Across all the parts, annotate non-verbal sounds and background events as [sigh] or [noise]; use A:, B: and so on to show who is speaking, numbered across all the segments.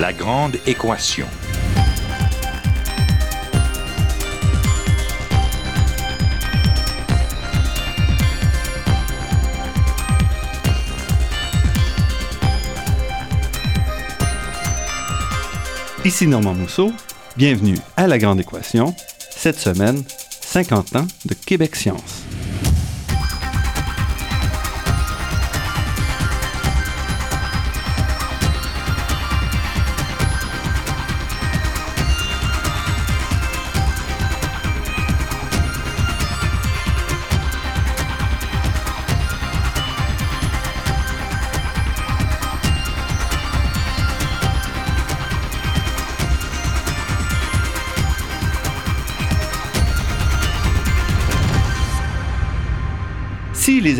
A: La grande équation.
B: Ici Normand Mousseau, bienvenue à La Grande Équation. Cette semaine, 50 ans de Québec Science.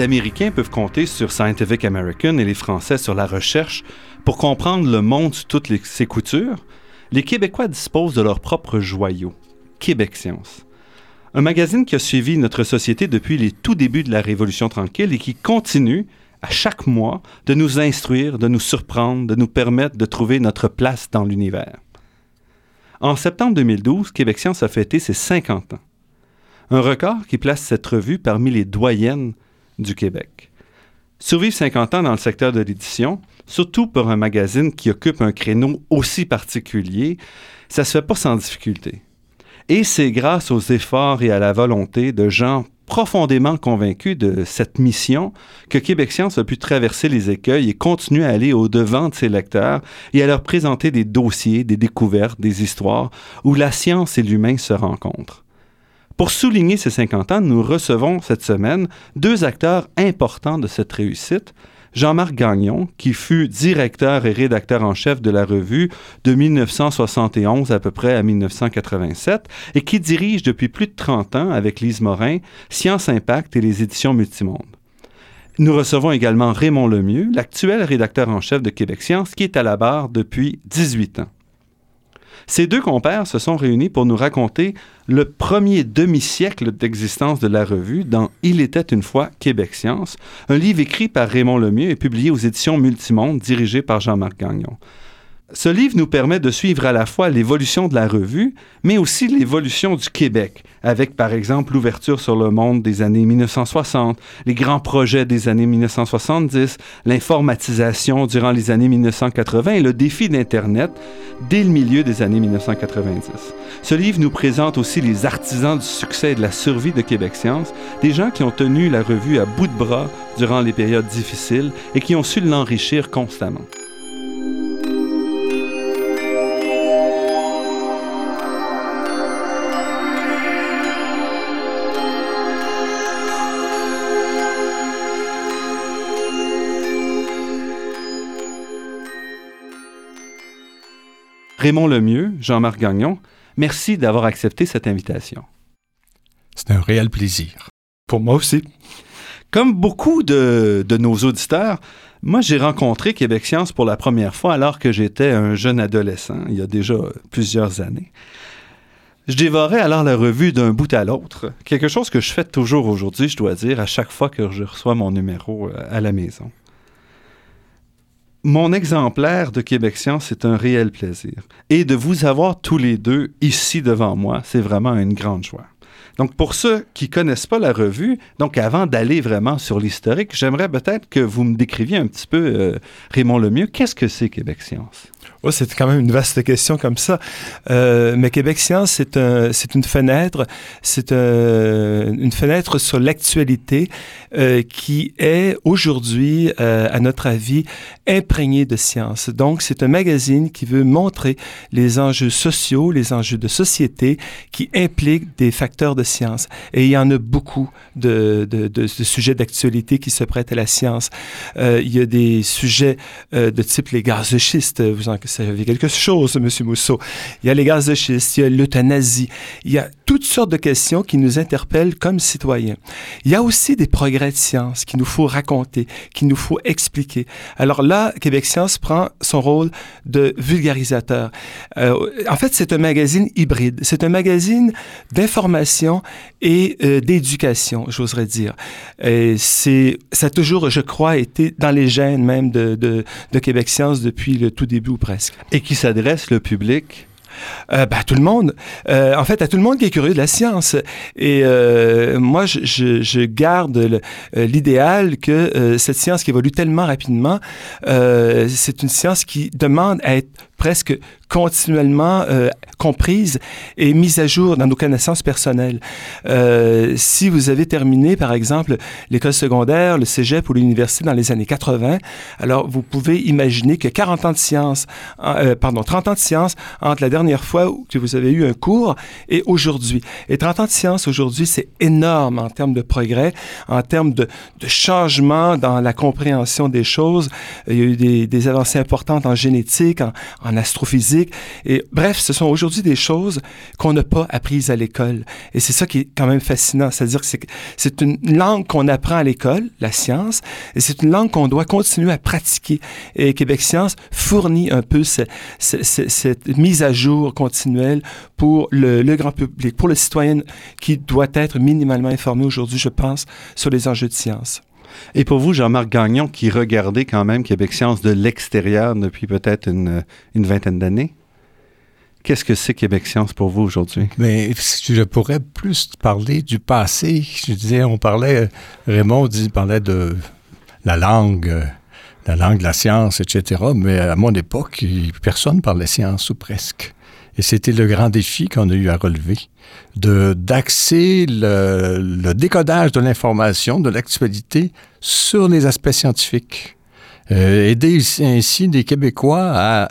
B: Américains peuvent compter sur Scientific American et les Français sur la recherche pour comprendre le monde sous toutes ses coutures, les Québécois disposent de leur propre joyau, Québec Science. Un magazine qui a suivi notre société depuis les tout débuts de la Révolution tranquille et qui continue, à chaque mois, de nous instruire, de nous surprendre, de nous permettre de trouver notre place dans l'univers. En septembre 2012, Québec Science a fêté ses 50 ans. Un record qui place cette revue parmi les doyennes du Québec. Survivre 50 ans dans le secteur de l'édition, surtout pour un magazine qui occupe un créneau aussi particulier, ça se fait pas sans difficulté. Et c'est grâce aux efforts et à la volonté de gens profondément convaincus de cette mission que Québec Science a pu traverser les écueils et continuer à aller au-devant de ses lecteurs et à leur présenter des dossiers, des découvertes, des histoires où la science et l'humain se rencontrent. Pour souligner ces 50 ans, nous recevons cette semaine deux acteurs importants de cette réussite. Jean-Marc Gagnon, qui fut directeur et rédacteur en chef de la revue de 1971 à peu près à 1987 et qui dirige depuis plus de 30 ans avec Lise Morin Science Impact et les éditions Multimonde. Nous recevons également Raymond Lemieux, l'actuel rédacteur en chef de Québec Science, qui est à la barre depuis 18 ans. Ces deux compères se sont réunis pour nous raconter le premier demi-siècle d'existence de la revue dans Il était une fois Québec Science, un livre écrit par Raymond Lemieux et publié aux éditions Multimonde dirigé par Jean-Marc Gagnon. Ce livre nous permet de suivre à la fois l'évolution de la revue, mais aussi l'évolution du Québec, avec par exemple l'ouverture sur le monde des années 1960, les grands projets des années 1970, l'informatisation durant les années 1980 et le défi d'Internet dès le milieu des années 1990. Ce livre nous présente aussi les artisans du succès et de la survie de Québec Science, des gens qui ont tenu la revue à bout de bras durant les périodes difficiles et qui ont su l'enrichir constamment. Raymond Lemieux, Jean-Marc Gagnon, merci d'avoir accepté cette invitation.
C: C'est un réel plaisir. Pour moi aussi.
B: Comme beaucoup de, de nos auditeurs, moi j'ai rencontré Québec Science pour la première fois alors que j'étais un jeune adolescent, il y a déjà plusieurs années. Je dévorais alors la revue d'un bout à l'autre, quelque chose que je fais toujours aujourd'hui, je dois dire, à chaque fois que je reçois mon numéro euh, à la maison. Mon exemplaire de Québec Science est un réel plaisir. Et de vous avoir tous les deux ici devant moi, c'est vraiment une grande joie. Donc, pour ceux qui connaissent pas la revue, donc avant d'aller vraiment sur l'historique, j'aimerais peut-être que vous me décriviez un petit peu, euh, Raymond Lemieux, qu'est-ce que c'est Québec Science?
C: Oh, c'est quand même une vaste question comme ça. Euh, mais Québec Science, c'est un, une fenêtre, c'est un- une fenêtre sur l'actualité euh, qui est aujourd'hui, euh, à notre avis, imprégnée de science. Donc, c'est un magazine qui veut montrer les enjeux sociaux, les enjeux de société qui impliquent des facteurs de science. Et il y en a beaucoup de, de, de, sujets d'actualité qui se prêtent à la science. Il y a des sujets de type les gaz de schiste. Vous en savez quelque chose, M. Mousseau. Il y a les gaz de schiste, il y a l'euthanasie. Il y a toutes sortes de questions qui nous interpellent comme citoyens. Il y a aussi des progrès de science qu'il nous faut raconter, qu'il nous faut expliquer. Alors là, Québec Science prend son rôle de vulgarisateur. Euh, en fait, c'est un magazine hybride. C'est un magazine d'information et euh, d'éducation, j'oserais dire. C'est, ça a toujours, je crois, été dans les gènes même de, de, de Québec Science depuis le tout début ou presque.
B: Et qui s'adresse le public
C: euh, à tout le monde. Euh, en fait, à tout le monde qui est curieux de la science. Et euh, moi, je, garde euh, l'idéal que cette science qui évolue tellement rapidement, c'est une science qui demande à être presque continuellement comprise et mise à jour dans nos connaissances personnelles. Si vous avez terminé, par exemple, l'école secondaire, le cégep ou l'université dans les années 80, alors vous pouvez imaginer que 40 ans de science, pardon, 30 ans de science entre la dernière fois que vous avez eu un cours et aujourd'hui. Et 30 ans de science aujourd'hui, c'est énorme en termes de progrès, en termes de, changement dans la compréhension des choses. Il y a eu des, avancées importantes en génétique, en, astrophysique. Et bref, ce sont aujourd'hui des choses qu'on n'a pas apprises à l'école. Et c'est ça qui est quand même fascinant. C'est-à-dire que c'est une langue qu'on apprend à l'école, la science, et c'est une langue qu'on doit continuer à pratiquer. Et Québec Science fournit un peu ce, ce, ce, cette mise à jour continuelle pour le, le, grand public, pour le citoyen qui doit être minimalement informé aujourd'hui, je pense, sur les enjeux de science.
B: Et pour vous, Jean-Marc Gagnon, qui regardait quand même Québec Science de l'extérieur depuis peut-être une, une vingtaine d'années, Qu'est-ce que c'est Québec Science pour vous aujourd'hui?
A: Mais je pourrais plus parler du passé. Je disais, on parlait, Raymond dit, parlait de la langue, la langue de la science, etc. Mais à mon époque, personne parlait science ou presque. Et c'était le grand défi qu'on a eu à relever, de d'axer le, décodage de l'information, de l'actualité sur les aspects scientifiques. Euh, aider ainsi des Québécois à,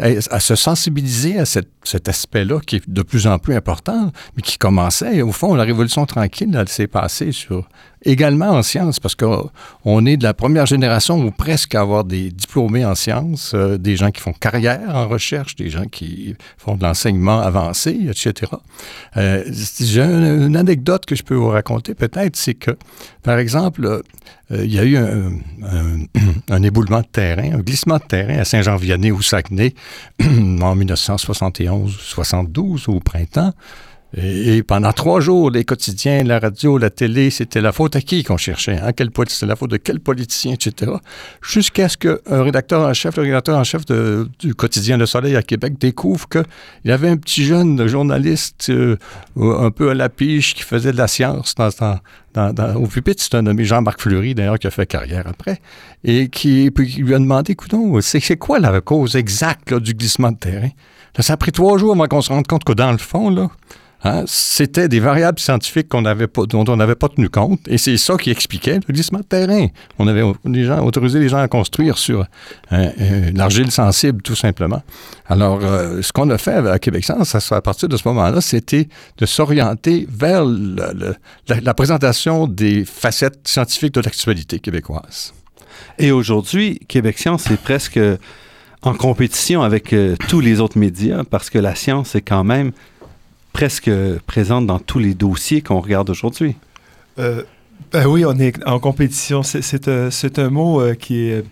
A: à, à se sensibiliser à cette, cet aspect-là qui est de plus en plus important, mais qui commençait. Au fond, la Révolution tranquille, elle s'est passée sur également en sciences, parce qu'on est de la première génération ou presque à avoir des diplômés en sciences, euh, des gens qui font carrière en recherche, des gens qui font de l'enseignement avancé, etc. Euh, J'ai une, anecdote que je peux vous raconter peut-être, c'est que, par exemple, euh, il y a eu un, éboulement de terrain, un glissement de terrain à Saint-Jean-Vianney ou Saguenay [clears throat] en 1971-72 au printemps. Et, pendant trois jours, les quotidiens, la radio, la télé, c'était la faute à qui qu'on cherchait? Hein? C'était la faute de quel politicien, etc. Jusqu'à ce qu'un rédacteur en chef, le rédacteur en chef du quotidien Le Soleil à Québec découvre qu'il y avait un petit jeune journaliste euh, un peu à la piche qui faisait de la science dans, au pupitre. C'est un nommé Jean-Marc Fleury, d'ailleurs, qui a fait carrière après, et qui, puis, qui lui a demandé, écoutons, c'est quoi la cause exacte du glissement de terrain? Ça a pris trois jours avant qu'on se rende compte que dans le fond, là, Hein, c'était des variables scientifiques qu'on pas, dont on n'avait pas tenu compte, et c'est ça qui expliquait le glissement de terrain. On avait gens, autorisé les gens à construire sur hein, l'argile sensible, tout simplement. Alors, euh, ce qu'on a fait à Québec Science, à partir de ce moment-là, c'était de s'orienter vers la, présentation des facettes scientifiques de l'actualité québécoise.
B: Et aujourd'hui, Québec Science est presque en compétition avec euh, tous les autres médias parce que la science est quand même presque présente dans tous les dossiers qu'on regarde aujourd'hui.
C: Euh, ben oui, on est en compétition. C'est un, un, mot euh, qui est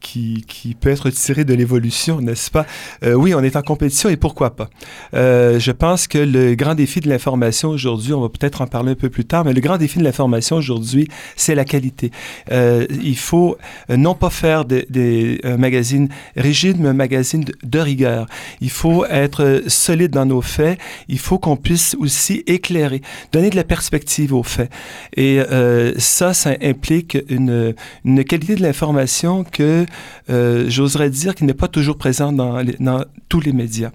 C: qui, qui, peut être tiré de l'évolution, n'est-ce pas? Euh, oui, on est en compétition et pourquoi pas? Euh, je pense que le grand défi de l'information aujourd'hui, on va peut-être en parler un peu plus tard, mais le grand défi de l'information aujourd'hui, c'est la qualité. Euh, il faut non pas faire des, des magazines rigides, mais un magazine de, rigueur. Il faut être solide dans nos faits. Il faut qu'on puisse aussi éclairer, donner de la perspective aux faits. Et euh, ça, ça implique une, une qualité de l'information que euh, j'oserais dire qu'il n'est pas toujours présent dans, tous les médias.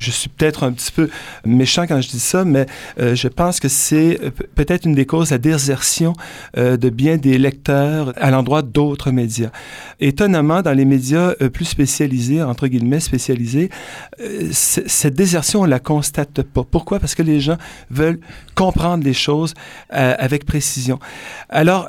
C: Je suis peut-être un petit peu méchant quand je dis ça, mais euh, je pense que c'est peut-être une des causes la désertion euh, de bien des lecteurs à l'endroit d'autres médias. Étonnamment, dans les médias euh, plus spécialisés, entre guillemets spécialisés, euh, cette désertion, on la constate pas. Pourquoi? Parce que les gens veulent comprendre les choses euh, avec précision. Alors,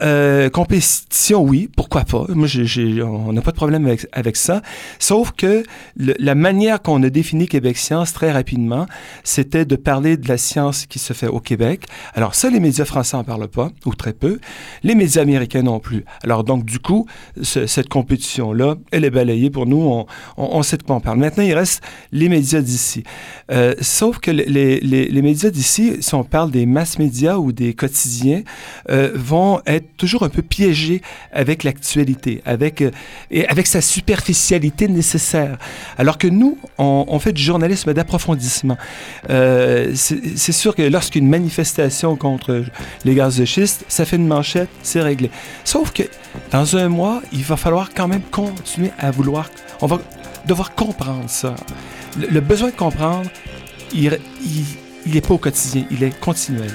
C: compétition, oui, pourquoi pas? Moi, j'ai, on n'a pas de problème avec, ça. Sauf que la manière qu'on on a défini Québec Science très rapidement, c'était de parler de la science qui se fait au Québec. Alors ça, les médias français en parlent pas, ou très peu. Les médias américains non plus. Alors donc, du coup, cette compétition-là, elle est balayée pour nous. On, on, sait de quoi on parle. Maintenant, il reste les médias d'ici. Euh, sauf que les médias d'ici, si on parle des masses médias ou des quotidiens, euh, vont être toujours un peu piégés avec l'actualité, avec, euh, et avec sa superficialité nécessaire. Alors que nous, on, fait du journalisme d'approfondissement. Euh, c'est sûr que lorsqu'une manifestation contre les gaz de schiste, ça fait une manchette, c'est réglé. Sauf que dans un mois, il va falloir quand même continuer à vouloir... On va devoir comprendre ça. Le, besoin de comprendre, il n'est il, pas au quotidien, il est continuel.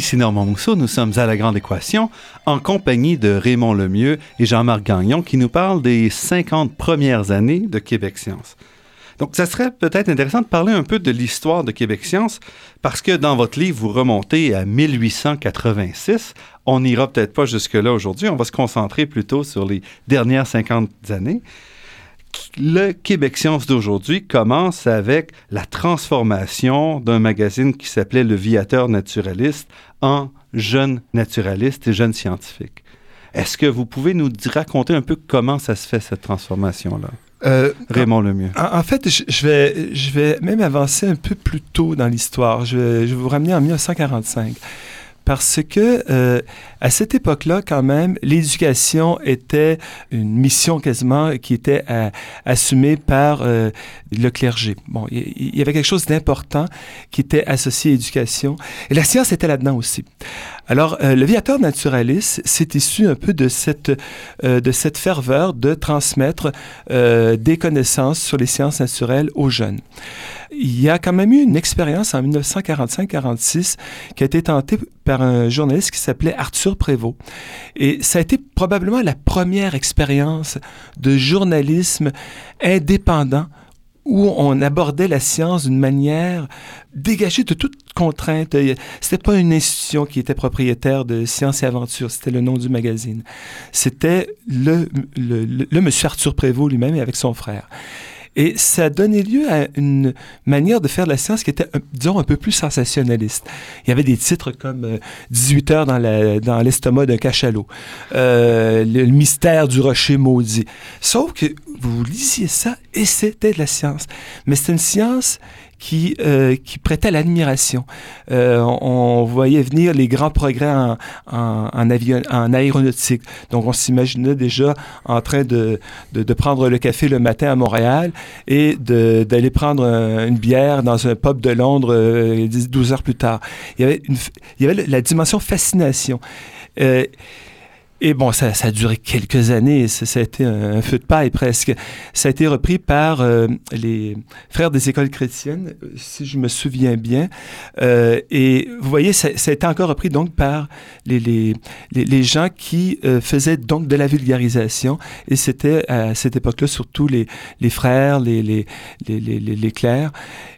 B: Ici Normand Mousseau, nous sommes à La Grande Équation en compagnie de Raymond Lemieux et Jean-Marc Gagnon qui nous parlent des 50 premières années de Québec Science. Donc, ça serait peut-être intéressant de parler un peu de l'histoire de Québec Science parce que dans votre livre, vous remontez à 1886. On n'ira peut-être pas jusque-là aujourd'hui. On va se concentrer plutôt sur les dernières 50 années le Québec Science d'aujourd'hui commence avec la transformation d'un magazine qui s'appelait Le Viateur naturaliste en jeune naturaliste et jeune scientifique. Est-ce que vous pouvez nous raconter un peu comment ça se fait, cette transformation-là? Euh, Raymond Lemieux.
C: En, en fait, je, vais, je vais même avancer un peu plus tôt dans l'histoire. Je, je vais vous ramener en 1945 parce que euh, à cette époque-là, quand même, l'éducation était une mission quasiment qui était assumée par euh, le clergé. Bon, il y, avait quelque chose d'important qui était associé à l'éducation, et la science était là-dedans aussi. Alors, euh, le viateur naturaliste, c'est issu un peu de cette, de cette ferveur de transmettre des connaissances sur les sciences naturelles aux jeunes. Il y a quand même eu une expérience en 1945-46 qui a été tentée par un journaliste qui s'appelait Arthur Prévost. Et ça a été probablement la première expérience de journalisme indépendant où on abordait la science d'une manière dégagée de toute contrainte. C'était pas une institution qui était propriétaire de Science et Aventure, c'était le nom du magazine. C'était le, le, monsieur Arthur Prévost lui-même avec son frère. Et ça donné lieu à une manière de faire de la science qui était, disons, un peu plus sensationnaliste. Il y avait des titres comme 18 euh, heures dans l'estomac d'un cachalot, euh, le, mystère du rocher maudit. Sauf que vous lisiez ça et c'était de la science. Mais c'est une science qui, euh, qui prêtait l'admiration. Euh, on, voyait venir les grands progrès en, en, avion, en aéronautique. Donc, on s'imaginait déjà en train de, de, de, prendre le café le matin à Montréal et d'aller prendre une bière dans un pub de Londres 12 euh, heures plus tard. Il y avait, une, il y avait la dimension fascination. Et bon, ça, ça, a duré quelques années, ça, ça a été un, feu de paille presque. Ça a été repris par euh, les frères des écoles chrétiennes, si je me souviens bien. Euh, et vous voyez, ça, ça, a été encore repris donc par les, les, les, gens qui euh, faisaient donc de la vulgarisation. Et c'était à cette époque-là surtout les, les frères, les, les, les, les, les clercs.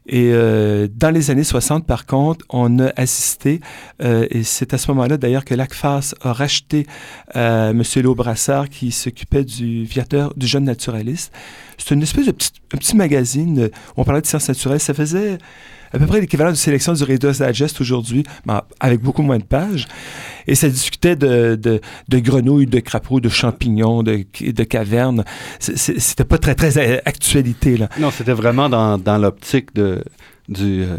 C: Et euh, dans les années 60, par contre, on a assisté, euh, et c'est à ce moment-là d'ailleurs que l'ACFAS a racheté euh, M. Léo Brassard qui s'occupait du viateur, du jeune naturaliste. C'est une espèce de petit, un petit magazine où on parlait de sciences naturelles. Ça faisait à peu près l'équivalent de sélection du Reader's Digest aujourd'hui, avec beaucoup moins de pages. Et ça discutait de, grenouilles, de crapauds, de champignons, de, de cavernes. C'était pas très, très actualité, là.
B: Non, c'était vraiment dans, dans l'optique de, du, euh,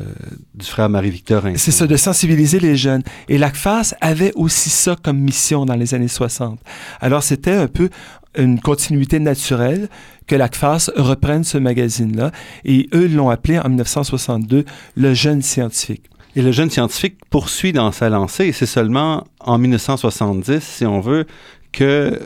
B: du, frère Marie-Victor.
C: C'est ça, de sensibiliser les jeunes. Et l'ACFAS avait aussi ça comme mission dans les années 60. Alors, c'était un peu une continuité naturelle que l'ACFAS reprenne ce magazine-là. Et eux l'ont appelé en 1962 le jeune scientifique.
B: Et le jeune scientifique poursuit dans sa lancée. Et c'est seulement en 1970, si on veut, que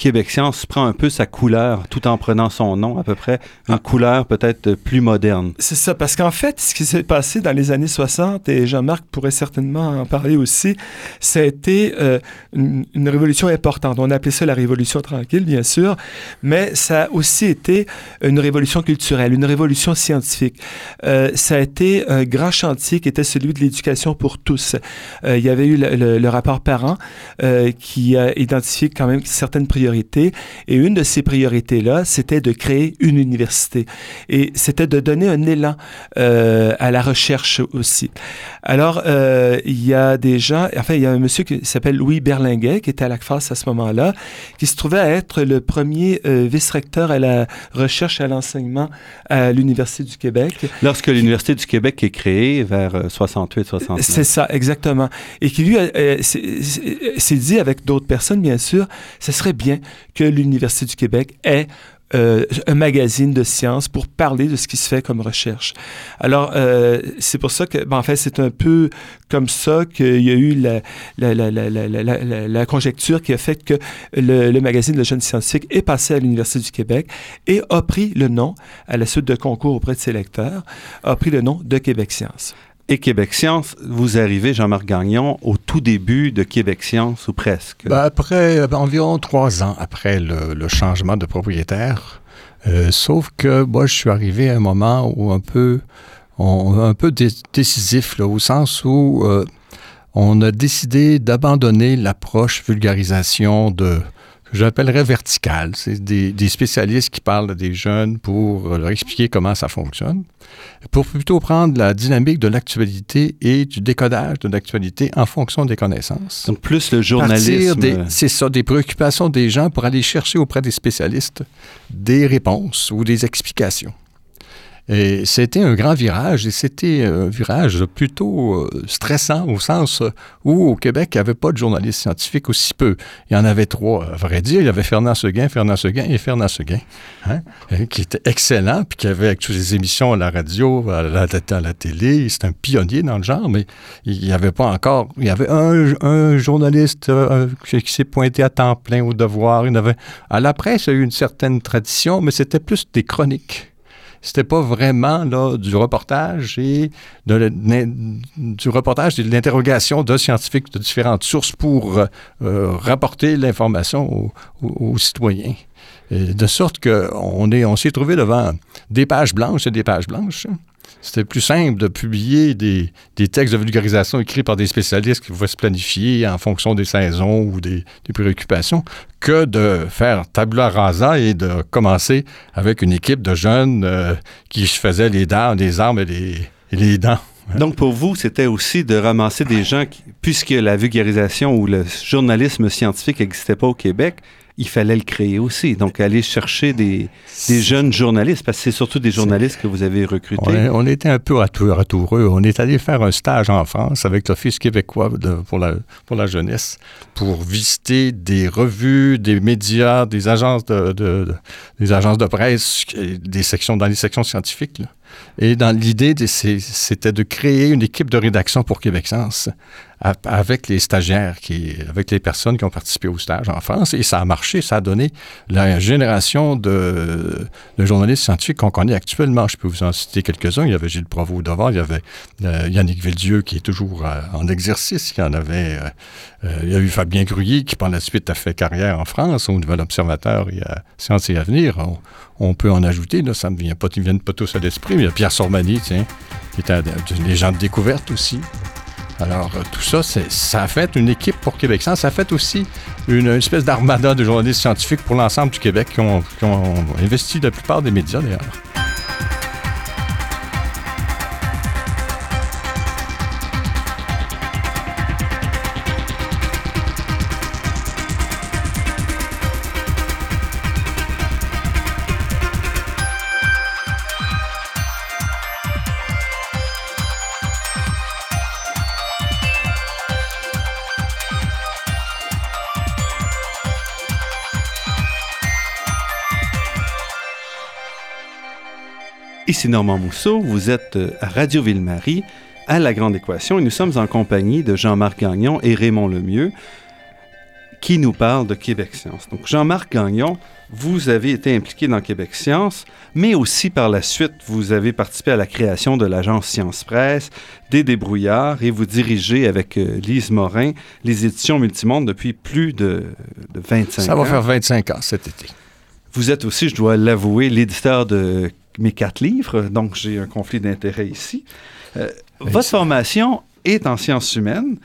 B: Québec Science prend un peu sa couleur tout en prenant son nom, à peu près, une ah. couleur peut-être plus moderne.
C: C'est ça, parce qu'en fait, ce qui s'est passé dans les années 60, et Jean-Marc pourrait certainement en parler aussi, ça a été euh, une, révolution importante. On appelait ça la révolution tranquille, bien sûr, mais ça a aussi été une révolution culturelle, une révolution scientifique. Euh, ça a été un grand chantier qui était celui de l'éducation pour tous. Euh, il y avait eu le, le rapport parent qui a identifié quand même certaines priorités et une de ces priorités-là, c'était de créer une université. Et c'était de donner un élan euh, à la recherche aussi. Alors, euh, il y a des gens, enfin, il y a un monsieur qui s'appelle Louis Berlinguet, qui était à la l'ACFAS à ce moment-là, qui se trouvait à être le premier euh, vice-recteur à la recherche et à l'enseignement à l'Université du Québec.
B: Lorsque l'Université du Québec est créée vers 68-69.
C: C'est ça, exactement. Et qui lui s'est dit avec d'autres personnes, bien sûr, ce serait bien que l'Université du Québec ait euh, un magazine de sciences pour parler de ce qui se fait comme recherche. Alors, euh, c'est pour ça que, ben, en fait, c'est un peu comme ça qu'il y a eu la, conjecture qui a fait que le, le, magazine Le Jeune Scientifique est passé à l'Université du Québec et a pris le nom, à la suite de concours auprès de ses lecteurs, a pris le nom de Québec Science
B: et Québec Science, vous arrivez, Jean-Marc Gagnon, au tout début de Québec Science, ou presque.
A: Ben, après, euh, environ trois ans après le, changement de propriétaire. Euh, sauf que moi, je suis arrivé à un moment où un peu, un peu décisif, au sens où euh, on a décidé d'abandonner l'approche vulgarisation de, j'appellerais vertical. C'est des, des, spécialistes qui parlent à des jeunes pour leur expliquer comment ça fonctionne, pour plutôt prendre la dynamique de l'actualité et du décodage de l'actualité en fonction des connaissances.
B: Donc plus le journalisme.
A: C'est ça, des préoccupations des gens pour aller chercher auprès des spécialistes des réponses ou des explications. Et c'était un grand virage, et c'était un virage plutôt euh, stressant au sens où au Québec, il n'y avait pas de journalistes scientifiques aussi peu. Il y en avait trois, à vrai dire. Il y avait Fernand Seguin, Fernand Seguin et Fernand Seguin, hein, qui était excellent, puis qui avait toutes les émissions à la radio, à la, télé. C'était un pionnier dans le genre, mais il n'y avait pas encore... Il y avait un, journaliste euh, qui s'est pointé à temps plein au devoir. Il avait, à la presse, il y a eu une certaine tradition, mais c'était plus des chroniques c'était pas vraiment là, du reportage et de, du reportage de l'interrogation de scientifiques de différentes sources pour euh, rapporter l'information aux, citoyens. de sorte qu'on on s'est trouvé devant des pages blanches et des pages blanches. C'était plus simple de publier des, textes de vulgarisation écrits par des spécialistes qui pouvaient se planifier en fonction des saisons ou des, préoccupations que de faire tabula rasa et de commencer avec une équipe de jeunes euh, qui faisaient les dents, les armes et les, dents. [laughs]
B: Donc, pour vous, c'était aussi de ramasser des gens, puisque la vulgarisation ou le journalisme scientifique n'existait pas au Québec, il fallait le créer aussi. Donc, aller chercher des, jeunes journalistes, parce que c'est surtout des journalistes que vous avez recrutés.
A: on était un peu ratoureux. On est allé faire un stage en France avec l'Office québécois pour, la, pour la jeunesse, pour visiter des revues, des médias, des agences de, des agences de presse, des sections, dans les sections scientifiques. Et dans l'idée, c'était de créer une équipe de rédaction pour Québec Sens avec les stagiaires, qui, avec les personnes qui ont participé au stage en France. Et ça a marché, ça a donné la génération de, journalistes scientifiques qu'on connaît actuellement. Je peux vous en citer quelques-uns. Il y avait Gilles Provost devant, il y avait euh, Yannick Villedieu qui est toujours euh, en exercice. Il y en avait, euh, il y a eu Fabien Gruyé qui par la suite a fait carrière en France au Nouvel Observateur et à Sciences et Avenir. Peut en ajouter, là, ça ne vient pas, ils pas tous à l'esprit, mais il y a Pierre Sormani, tiens, qui était des gens de découverte aussi. Alors, euh, tout ça, ça a fait une équipe pour Québec Ça a fait aussi une, espèce d'armada de journalistes scientifiques pour l'ensemble du Québec qui ont, qui ont investi la plupart des médias, d'ailleurs.
B: Ici Normand Mousseau, vous êtes euh, à Radio Ville-Marie, à La Grande Équation, et nous sommes en compagnie de Jean-Marc Gagnon et Raymond Lemieux. qui nous parle de Québec Science. Donc, Jean-Marc Gagnon, vous avez été impliqué dans Québec Science, mais aussi par la suite, vous avez participé à la création de l'agence Science Presse, des débrouillards, et vous dirigez avec euh, Lise Morin les éditions Multimonde depuis plus de, de 25 ans.
A: Ça va faire 25 ans cet été.
B: Vous êtes aussi, je dois l'avouer, l'éditeur de mes quatre livres, donc j'ai un conflit d'intérêts ici. Euh, votre formation est en sciences humaines.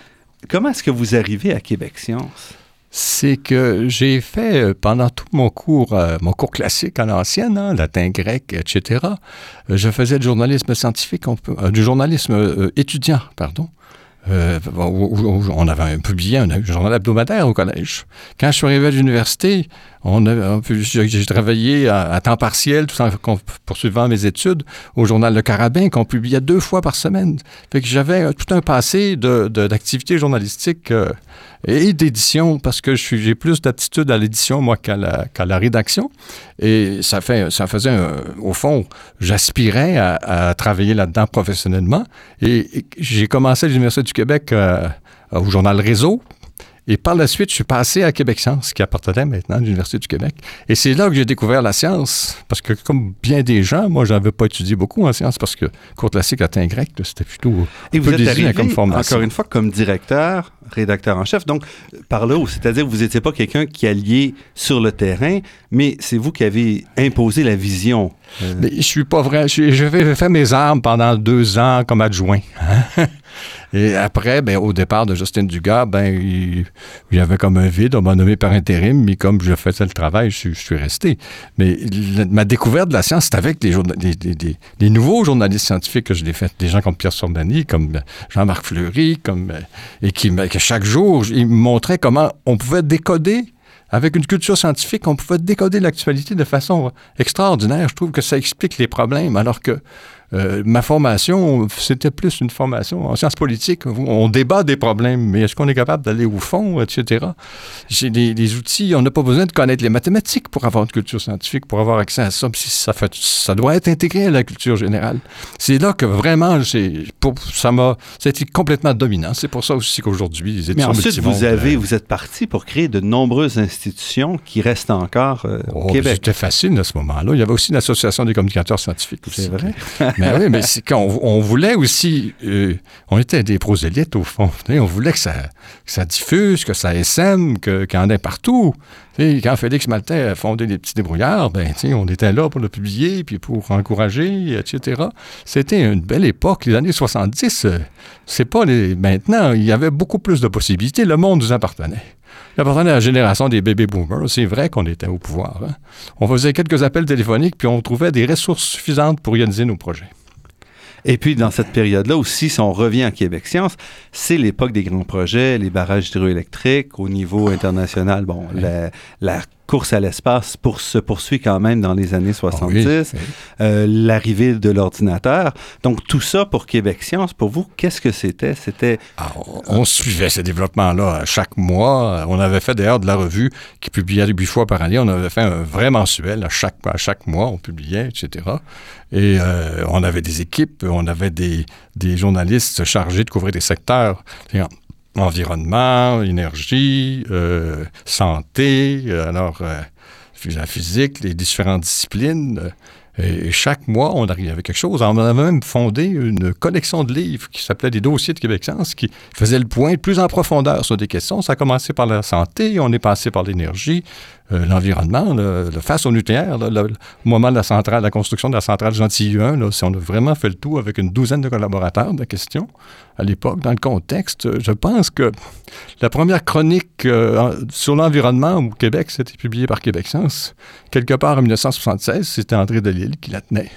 B: Comment est-ce que vous arrivez à Québec Science?
A: c'est que j'ai fait euh, pendant tout mon cours, euh, mon cours classique en ancienne, hein, latin, grec, etc. Je faisais du journalisme scientifique, on peut, du journalisme étudiant, pardon. on avait publié un, journal hebdomadaire au collège. Quand je suis arrivé à l'université, j'ai travaillé à, temps partiel tout en poursuivant mes études au journal Le Carabin qu'on publiait deux fois par semaine. J'avais tout un passé de, journalistiques et d'édition, parce que j'ai plus d'aptitude à l'édition, moi, qu'à la, la, rédaction. Et ça, fait, ça faisait, au fond, j'aspirais à, travailler là-dedans professionnellement. Et, j'ai commencé à l'Université du Québec euh, au journal Réseau, et par la suite, je suis passé à Québec Science, qui appartenait maintenant à l'Université du Québec. Et c'est là que j'ai découvert la science, parce que comme bien des gens, moi, je n'avais pas étudié beaucoup en sciences, parce que cours classique latin grec, c'était plutôt
B: Et vous êtes arrivé, comme formation. encore une fois, comme directeur, rédacteur en chef. Donc, par là, c'est-à-dire que vous n'étiez pas quelqu'un qui alliait sur le terrain, mais c'est vous qui avez imposé la vision.
A: Euh. Mais je suis pas vrai. Je, vais faire mes armes pendant deux ans comme adjoint. Hein. [laughs] Et après, ben, au départ de Justin Dugas, ben, il, y avait comme un vide. On m'a nommé par intérim, mais comme je faisais le travail, je, suis resté. Mais ma découverte de la science, c'est avec les, nouveaux journalistes scientifiques que je l'ai fait. Des gens comme Pierre Sorbani, comme Jean-Marc Fleury, comme, et qui, que chaque jour, ils me montraient comment on pouvait décoder avec une culture scientifique, on pouvait décoder l'actualité de façon extraordinaire. Je trouve que ça explique les problèmes, alors que euh, ma formation, c'était plus une formation en sciences politiques. On débat des problèmes, mais est-ce qu'on est capable d'aller au fond, etc. J'ai des, outils, on n'a pas besoin de connaître les mathématiques pour avoir une culture scientifique, pour avoir accès à ça. Ça, fait, ça doit être intégré à la culture générale. C'est là que vraiment, pour, ça m'a, été complètement dominant. C'est pour ça aussi qu'aujourd'hui, les études
B: Mais ensuite, vous avez, euh, vous êtes parti pour créer de nombreuses institutions qui restent encore euh, au oh, Québec.
A: C'était facile à ce moment-là. Il y avait aussi une association des communicateurs scientifiques.
B: C'est vrai.
A: mais [laughs] oui, mais on voulait aussi, euh, on était des prosélytes au fond. On voulait que ça, diffuse, que ça sème, qu'il y en ait partout. quand Félix Maltais a fondé les petits débrouillards, ben, on était là pour le publier, puis pour encourager, etc. C'était une belle époque. Les années 70, euh, c'est pas. Maintenant, il y avait beaucoup plus de possibilités. Le monde nous appartenait. Appartenait à la génération des baby boomers. C'est vrai qu'on était au pouvoir. Hein. On faisait quelques appels téléphoniques, puis on trouvait des ressources suffisantes pour réaliser nos projets.
B: Et puis, dans cette période-là aussi, si on revient à Québec Science, c'est l'époque des grands projets, les barrages hydroélectriques au niveau international. Bon, la, la course à l'espace pour, se poursuit quand même dans les années 70, euh, l'arrivée de l'ordinateur. Donc tout ça pour Québec Science, pour vous, qu'est-ce que c'était? C'était...
A: Ah, on, suivait ces développements-là chaque mois. On avait fait d'ailleurs de la revue qui publiait huit fois par année. On avait fait un vrai mensuel à chaque, à chaque mois, on publiait, etc. Et euh, on avait des équipes, on avait des, des journalistes chargés de couvrir des secteurs environnement, énergie, euh, santé, euh, alors euh, la physique, les différentes disciplines. Et chaque mois, on arrivait avec quelque chose. On avait même fondé une collection de livres qui s'appelait Des dossiers de Québec Science, qui faisait le point plus en profondeur sur des questions. Ça a commencé par la santé, on est passé par l'énergie, euh, l'environnement, le, face au nucléaire, le, moment de la centrale, la construction de la centrale Gentilly 1, si on a vraiment fait le tout avec une douzaine de collaborateurs de question à l'époque, dans le contexte, je pense que la première chronique euh, sur l'environnement au Québec, c'était publiée par Québec Science. Quelque part en 1976, c'était André Delille qui la tenait.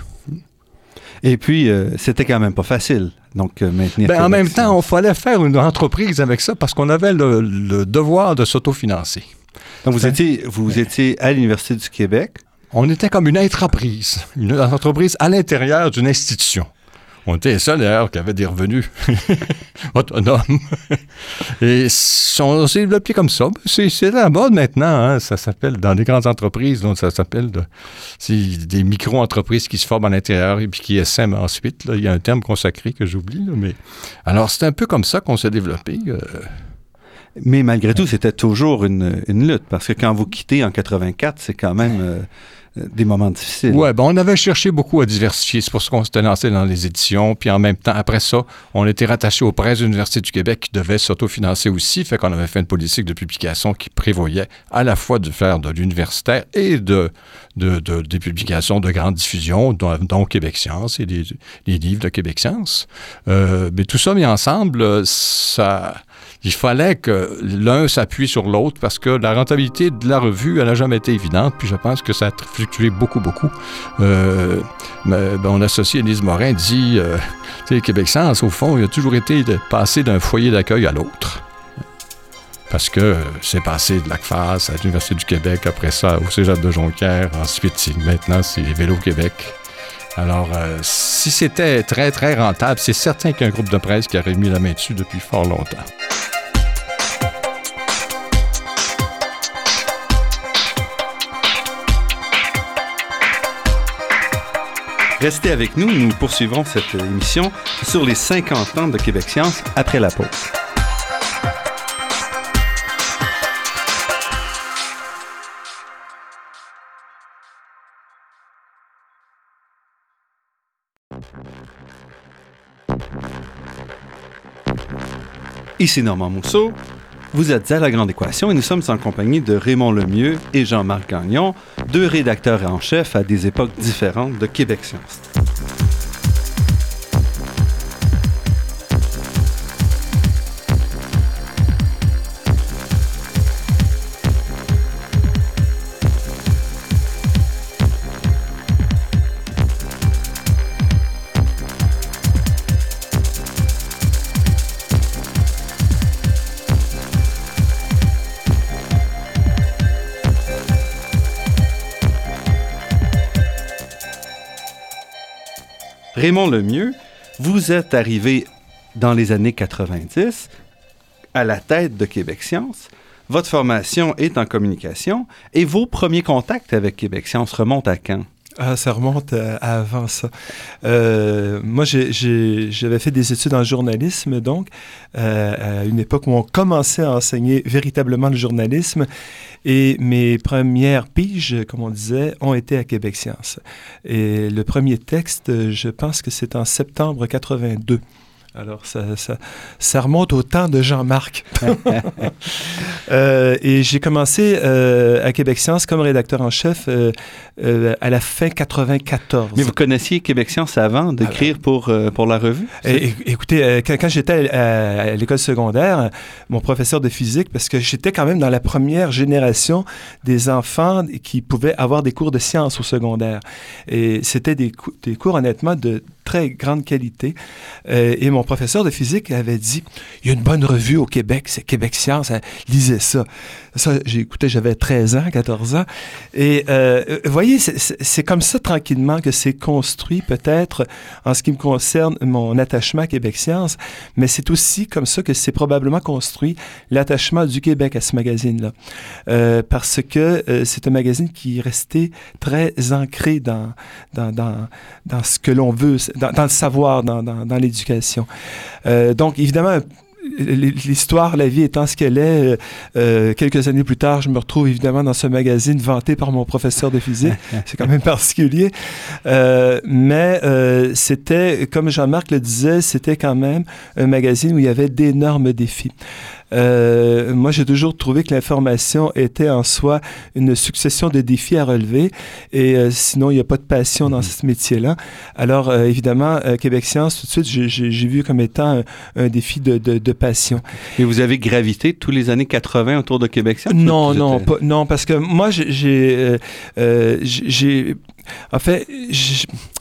B: Et puis, euh, c'était quand même pas facile. Donc, maintenir.
A: Ben, en même temps, il fallait faire une entreprise avec ça parce qu'on avait le devoir de s'autofinancer.
B: Donc, vous étiez, vous étiez à l'Université du Québec.
A: On était comme une entreprise, une entreprise à l'intérieur d'une institution. On était les seuls, d'ailleurs, qui avaient des revenus [laughs] autonomes. Et on s'est développé comme ça. C'est la mode maintenant. Hein. Ça s'appelle, dans les grandes entreprises, donc ça s'appelle des micro-entreprises qui se forment à l'intérieur et puis qui essaiment ensuite. Il y a un terme consacré que j'oublie. Mais... Alors, c'est un peu comme ça qu'on s'est développé. Euh,
B: Mais malgré tout, c'était toujours une, lutte, parce que quand vous quittez en 84, c'est quand même euh, des moments difficiles.
A: Oui, ben on avait cherché beaucoup à diversifier. C'est pour ça qu'on s'était lancé dans les éditions. Puis en même temps, après ça, on était rattaché aux presses de l'Université du Québec qui devait s'autofinancer aussi. Fait qu'on avait fait une politique de publication qui prévoyait à la fois de faire de l'universitaire et de, de, de, des publications de grande diffusion, dont, Québec Science et des, des livres de Québec Science. Euh, mais tout ça mis ensemble, ça il fallait que l'un s'appuie sur l'autre parce que la rentabilité de la revue, elle n'a jamais été évidente. Puis je pense que ça a fluctué beaucoup, beaucoup. Euh, ben, mon associé Elise Morin dit, euh, tu sais, Québec au fond, il a toujours été de passer d'un foyer d'accueil à l'autre. Parce que c'est passé de l'ACFAS à l'Université du Québec, après ça au Cégep de Jonquière, ensuite maintenant c'est Vélo Québec. Alors, euh, si c'était très, très rentable, c'est certain qu'il y a un groupe de presse qui aurait mis la main dessus depuis fort longtemps.
B: Restez avec nous, nous poursuivrons cette émission sur les 50 ans de Québec Science après la pause. Ici Normand Mousseau. Vous êtes à La Grande Équation et nous sommes en compagnie de Raymond Lemieux et Jean-Marc Gagnon, deux rédacteurs en chef à des époques différentes de Québec Science. Raymond Lemieux, vous êtes arrivé dans les années 90 à la tête de Québec Science. Votre formation est en communication et vos premiers contacts avec Québec Science remontent à quand?
C: Ah, ça remonte à, avant ça. Euh, moi, j'avais fait des études en journalisme, donc, euh, à une époque où on commençait à enseigner véritablement le journalisme. Et mes premières piges, comme on disait, ont été à Québec Science. Et le premier texte, je pense que c'est en septembre 82. Alors, ça, ça, ça, remonte au temps de Jean-Marc. [laughs] euh, et j'ai commencé euh, à Québec Science comme rédacteur en chef euh, à la fin 94.
B: Mais vous connaissiez Québec Science avant d'écrire ah, pour, pour la revue?
C: Et, écoutez, quand, quand j'étais à, à l'école secondaire, mon professeur de physique, parce que j'étais quand même dans la première génération des enfants qui pouvaient avoir des cours de sciences au secondaire. Et c'était des, des cours, honnêtement, de très grande qualité. Euh, et mon professeur de physique avait dit, il y a une bonne revue au Québec, c'est Québec Science, hein, lisez ça. Ça, j'ai j'avais 13 ans, 14 ans. Et euh, vous voyez, c'est comme ça tranquillement que c'est construit peut-être en ce qui me concerne mon attachement à Québec Science, mais c'est aussi comme ça que c'est probablement construit l'attachement du Québec à ce magazine-là. Euh, parce que c'est un magazine qui est resté très ancré dans, dans, dans, dans ce que l'on veut, dans, dans, le savoir, dans, dans, dans l'éducation. Euh, donc, évidemment, l'histoire, la vie étant ce qu'elle est, euh, euh, quelques années plus tard, je me retrouve évidemment dans ce magazine vanté par mon professeur de physique. [laughs] C'est quand même particulier. Euh, mais euh, c'était, comme Jean-Marc le disait, c'était quand même un magazine où il y avait d'énormes défis. Euh, moi, j'ai toujours trouvé que l'information était en soi une succession de défis à relever et euh, sinon, il n'y a pas de passion dans ce métier-là. Alors, euh, évidemment, euh, Québec Science, tout de suite, j'ai vu comme étant un, un défi de, de, de, passion.
B: Et vous avez gravité tous les années 80 autour de Québec Science?
C: Non, non, pas, non, parce que moi, j'ai... j'ai en fait,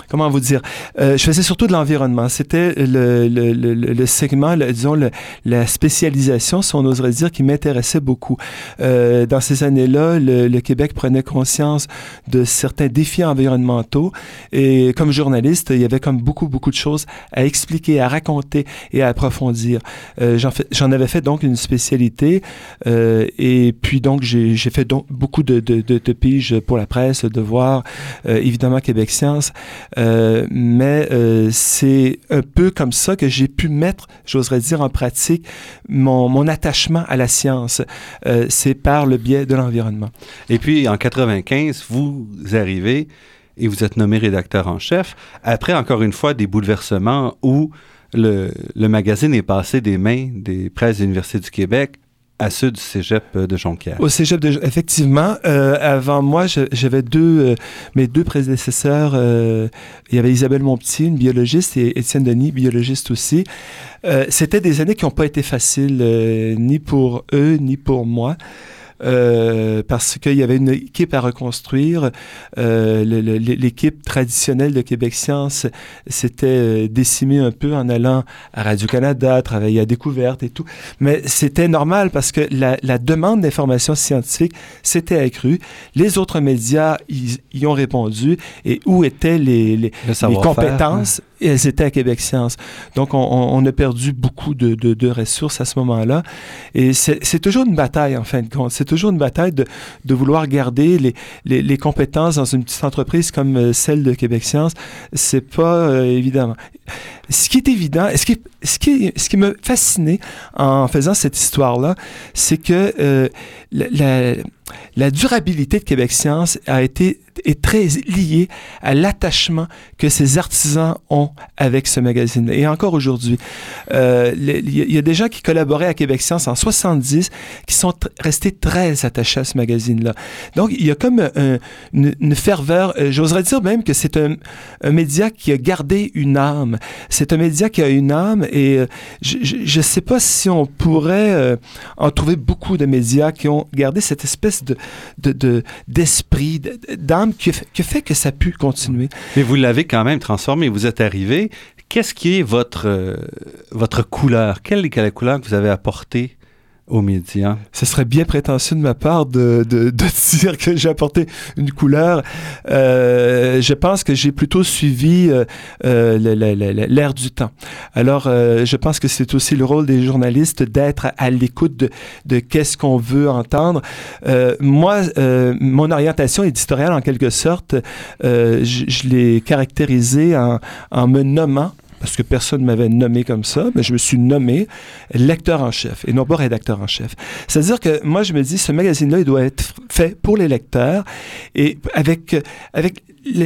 C: comment vous dire, euh, je faisais surtout de l'environnement. C'était le, le, le, le, segment, disons, la spécialisation, si on oserait dire, qui m'intéressait beaucoup. Euh, dans ces années-là, le, Québec prenait conscience de certains défis environnementaux et comme journaliste, il y avait comme beaucoup, beaucoup de choses à expliquer, à raconter et à approfondir. Euh, J'en avais fait donc une spécialité euh, et puis donc j'ai fait donc beaucoup de, de, de, de, piges pour la presse, de voir évidemment Québec Science, mais c'est un peu comme ça que j'ai pu mettre, j'oserais dire en pratique, mon, mon attachement à la science. c'est par le biais de l'environnement.
B: Et puis en 95, vous arrivez et vous êtes nommé rédacteur en chef, après encore une fois des bouleversements où le, le magazine est passé des mains des presses de l'Université du Québec à ceux du cégep de Jonquière.
C: Au cégep de effectivement. Euh, avant moi, j'avais deux, euh, mes deux prédécesseurs. Euh, il y avait Isabelle Montpetit, une biologiste, et Étienne Denis, biologiste aussi. C'était des années qui n'ont pas été faciles, ni pour eux, ni pour moi. Euh, parce qu'il y avait une équipe à reconstruire. Euh, l'équipe traditionnelle de Québec Science s'était euh, décimée un peu en allant à Radio-Canada, travailler à découverte et tout. Mais c'était normal parce que la, la demande d'information scientifique s'était accrue. Les autres médias y, ont répondu. Et où étaient les, les, les compétences? Et elles étaient à Québec Science. Donc, on, on a perdu beaucoup de, de, de ressources à ce moment-là. Et c'est toujours une bataille, en fin de compte. C'est toujours une bataille de, de vouloir garder les, les, les, compétences dans une petite entreprise comme euh, celle de Québec Science. C'est pas euh, évident. Ce qui est évident, ce qui, ce qui, ce qui me fascinait en faisant cette histoire-là, c'est que euh, la, la, la durabilité de Québec Science a été est très liée à l'attachement que ces artisans ont avec ce magazine. Et encore aujourd'hui, euh, il y a des gens qui collaboraient à Québec Science en 70 qui sont restés très attachés à ce magazine-là. Donc, il y a comme une, ferveur. Euh, j'oserais dire même que c'est un, média qui a gardé une âme. C'est un média qui a une âme et euh, je ne sais pas si on pourrait en trouver beaucoup de médias qui ont gardé cette espèce de d'esprit, de, d'âme qui, qui, fait que ça a pu continuer.
B: Mais vous l'avez quand même transformé. Vous êtes arrivé. Qu'est-ce qui est votre, euh, votre couleur? Quelle est la couleur que vous avez apportée? Aux médias.
C: Ce serait bien prétentieux de ma part de, de, de [laughs] dire que j'ai apporté une couleur. Euh, je pense que j'ai plutôt suivi euh, euh l'air du temps. Alors, euh, je pense que c'est aussi le rôle des journalistes d'être à, l'écoute de, de qu'est-ce qu'on veut entendre. Euh, moi, mon orientation éditoriale, en quelque sorte, je, je l'ai caractérisée en, en me nommant parce que personne ne m'avait nommé comme ça, mais je me suis nommé lecteur en chef et non pas rédacteur en chef. C'est-à-dire que moi, je me dis, ce magazine-là, il doit être fait pour les lecteurs et avec, avec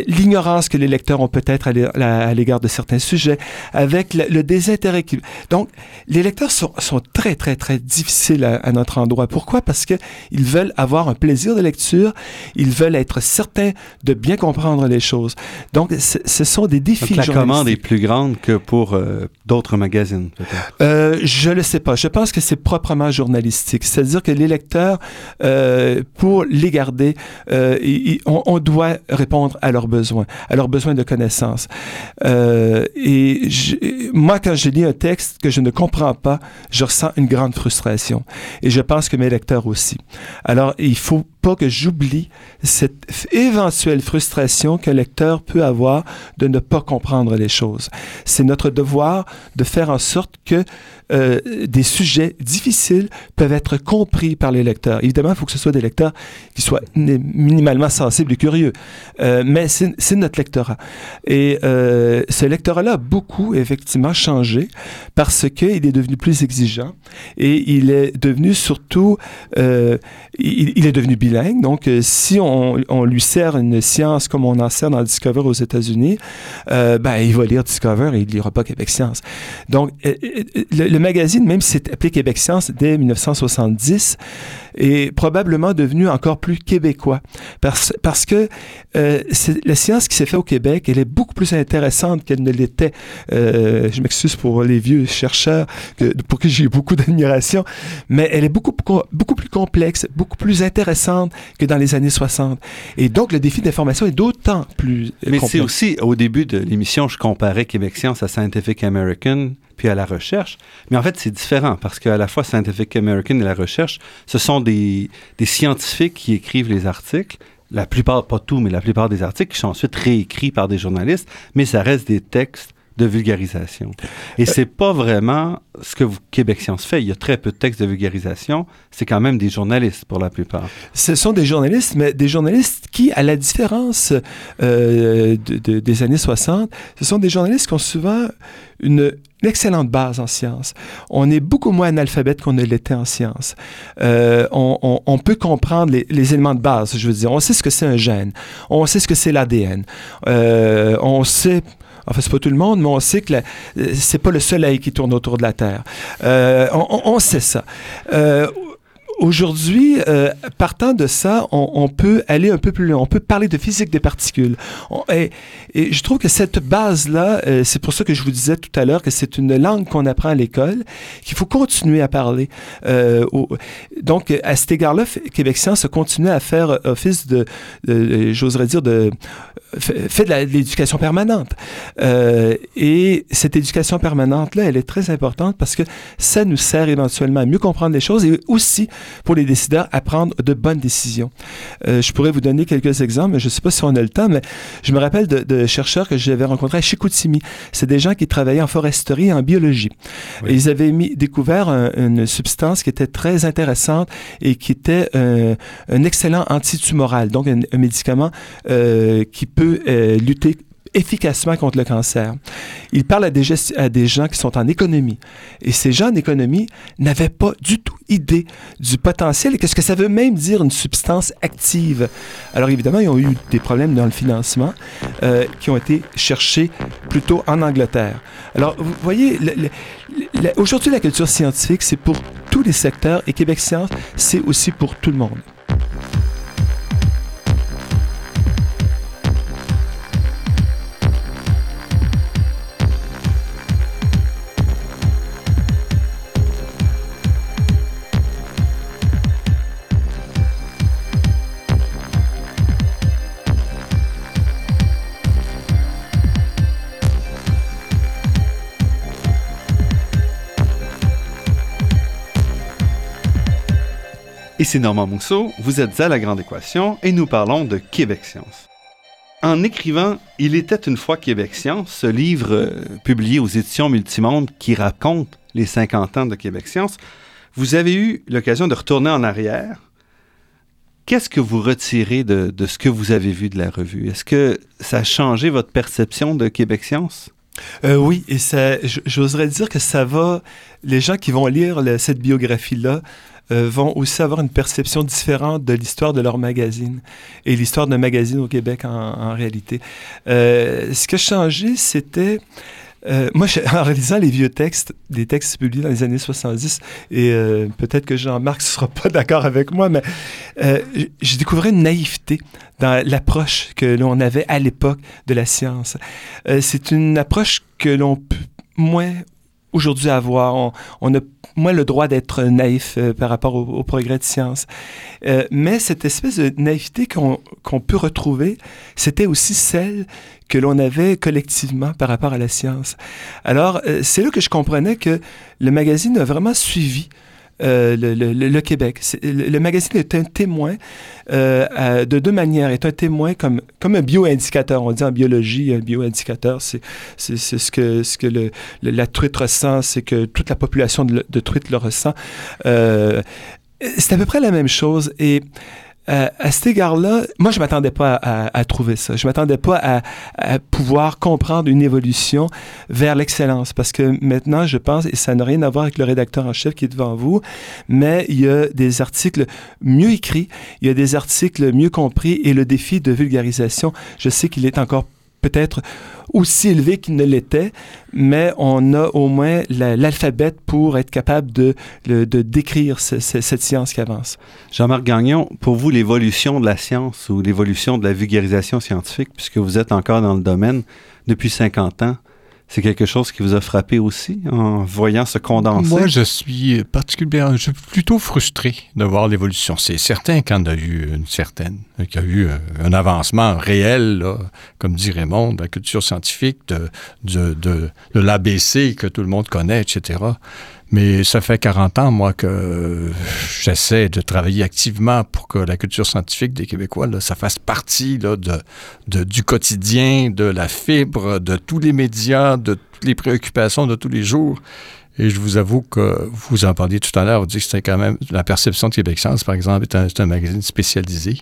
C: l'ignorance que les lecteurs ont peut-être à l'égard de certains sujets, avec le, désintérêt. Qui... Donc, les lecteurs sont, sont, très, très, très difficiles à, notre endroit. Pourquoi? Parce que ils veulent avoir un plaisir de lecture, ils veulent être certains de bien comprendre les choses. Donc, ce sont des défis
B: Donc, la commande est plus grande que pour euh, d'autres magazines,
C: peut-être? Euh, je ne le sais pas. Je pense que c'est proprement journalistique. C'est-à-dire que les lecteurs, euh, pour les garder, euh, on, on doit répondre à leurs besoins, à leurs besoins de connaissances. Euh, et moi, quand je lis un texte que je ne comprends pas, je ressens une grande frustration. Et je pense que mes lecteurs aussi. Alors, il faut pas que j'oublie cette éventuelle frustration qu'un lecteur peut avoir de ne pas comprendre les choses. C'est notre devoir de faire en sorte que euh, des sujets difficiles peuvent être compris par les lecteurs. Évidemment, il faut que ce soit des lecteurs qui soient minimalement sensibles et curieux, euh, mais c'est notre lectorat. Et euh, ce lectorat-là a beaucoup, effectivement, changé parce qu'il est devenu plus exigeant et il est devenu surtout, il, est devenu. Donc, si on, lui sert une science comme on en sert dans Discover aux États-Unis, ben, il va lire Discover et il ne lira pas Québec Science. Donc, le, le magazine, même si c'est appelé Québec Science dès 1970, est probablement devenu encore plus québécois. Parce, que euh, la science qui s'est faite au Québec, elle est beaucoup plus intéressante qu'elle ne l'était. Euh, je m'excuse pour les vieux chercheurs, pour qui j'ai beaucoup d'admiration, mais elle est beaucoup, beaucoup plus complexe, beaucoup plus intéressante que dans les années 60. Et donc, le défi d'information est d'autant plus
B: Mais c'est aussi, au début de l'émission, je comparais Québec Science à Scientific American puis à la recherche. Mais en fait, c'est différent parce qu'à la fois Scientific American et la recherche, ce sont des, des scientifiques qui écrivent les articles. La plupart, pas tout, mais la plupart des articles qui sont ensuite réécrits par des journalistes, mais ça reste des textes de vulgarisation. Et c'est pas vraiment ce que vous, Québec Science fait. Il y a très peu de textes de vulgarisation. C'est quand même des journalistes pour la plupart.
C: Ce sont des journalistes, mais des journalistes qui, à la différence euh, de, des années 60, ce sont des journalistes qui ont souvent une, excellente base en sciences. On est beaucoup moins analphabète qu'on ne l'était en sciences. Euh, on, on, on, peut comprendre les, les, éléments de base, je veux dire. On sait ce que c'est un gène. On sait ce que c'est l'ADN. Euh, on sait Enfin, c'est pas tout le monde, mais on sait que c'est pas le soleil qui tourne autour de la Terre. Euh, on, on, sait ça. Euh, Aujourd'hui, euh, partant de ça, on, on, peut aller un peu plus loin. On peut parler de physique des particules. Et, je trouve que cette base-là, euh, c'est pour ça que je vous disais tout à l'heure que c'est une langue qu'on apprend à l'école, qu'il faut continuer à parler. Euh, au, donc, à cet égard-là, Québec Science a continué à faire office de, de j'oserais dire, de fait de l'éducation permanente. Euh, et cette éducation permanente-là, elle est très importante parce que ça nous sert éventuellement à mieux comprendre les choses et aussi pour les décideurs à prendre de bonnes décisions. Euh, je pourrais vous donner quelques exemples, mais je ne sais pas si on a le temps, mais je me rappelle de, de chercheurs que j'avais rencontrés à Chicoutimi. C'est des gens qui travaillaient en foresterie et en biologie. Oui. Et ils avaient mis, découvert un, une substance qui était très intéressante et qui était euh, un excellent antitumoral, donc un, un médicament euh, qui peut lutter efficacement contre le cancer. Il parle à des, à des gens qui sont en économie. Et ces gens en économie n'avaient pas du tout idée du potentiel et qu'est-ce que ça veut même dire une substance active. Alors évidemment, ils ont eu des problèmes dans le financement euh, qui ont été cherchés plutôt en Angleterre. Alors, vous voyez, aujourd'hui, la culture scientifique, c'est pour tous les secteurs et Québec Science, c'est aussi pour tout le monde.
B: Ici Normand Mousseau, vous êtes à La Grande Équation et nous parlons de Québec Science. En écrivant Il était une fois Québec Science, ce livre euh, publié aux éditions Multimonde qui raconte les 50 ans de Québec Science, vous avez eu l'occasion de retourner en arrière. Qu'est-ce que vous retirez de, ce que vous avez vu de la revue? Est-ce que ça a changé votre perception de Québec Science?
C: Euh, oui, et j'oserais dire que ça va. Les gens qui vont lire cette biographie-là euh, vont aussi avoir une perception différente de l'histoire de leur magazine et l'histoire d'un magazine au Québec en, réalité. Euh, ce qui a changé, c'était euh, moi, [laughs] en réalisant les vieux textes, des textes publiés dans les années 70, et peut-être que Jean-Marc ne sera pas [laughs] d'accord avec moi, mais j'ai découvert une naïveté dans l'approche que l'on avait à l'époque de la science. C'est une approche que l'on peut moins aujourd'hui avoir. On, on, a moins le droit d'être naïf euh, par rapport au, au, progrès de science. Euh, mais cette espèce de naïveté qu'on qu peut retrouver, c'était aussi celle que l'on avait collectivement par rapport à la science. Alors, euh, c'est là que je comprenais que le magazine a vraiment suivi le, le, Québec. Le, magazine est un témoin euh, de deux manières. est un témoin comme, comme un bioindicateur. On dit en biologie, un bioindicateur, c'est ce que, ce que la truite ressent, c'est que toute la population de, de le ressent. Euh, c'est à peu près la même chose. Et euh, à cet égard-là, moi, je m'attendais pas à, à, à, trouver ça. Je m'attendais pas à, à, pouvoir comprendre une évolution vers l'excellence, parce que maintenant, je pense, et ça n'a rien à voir avec le rédacteur en chef qui est devant vous, mais il y a des articles mieux écrits, il y a des articles mieux compris, et le défi de vulgarisation, je sais qu'il est encore peut-être aussi élevé qu'il ne l'était, mais on a au moins l'alphabet pour être capable de, de, décrire ce, ce, cette science qui avance.
B: Jean-Marc Gagnon, pour vous, l'évolution de la science ou l'évolution de la vulgarisation scientifique, puisque vous êtes encore dans le domaine depuis 50 ans, c'est quelque chose qui vous a frappé aussi en voyant se condenser?
A: Moi, je suis particulièrement, je suis plutôt frustré de voir l'évolution. C'est certain qu'il y en a eu une certaine, qu'il y a eu un avancement réel, comme dit Raymond, de la culture scientifique, de l'ABC que tout le monde connaît, etc. Mais ça fait 40 ans, moi, que j'essaie de travailler activement pour que la culture scientifique des Québécois, là, ça fasse partie là, de, du quotidien, de la fibre, de tous les médias, de toutes les préoccupations de tous les jours. Et je vous avoue que vous en parliez tout à l'heure, vous dites que c'était quand même la perception de Québec Science, par exemple, est un, un magazine spécialisé.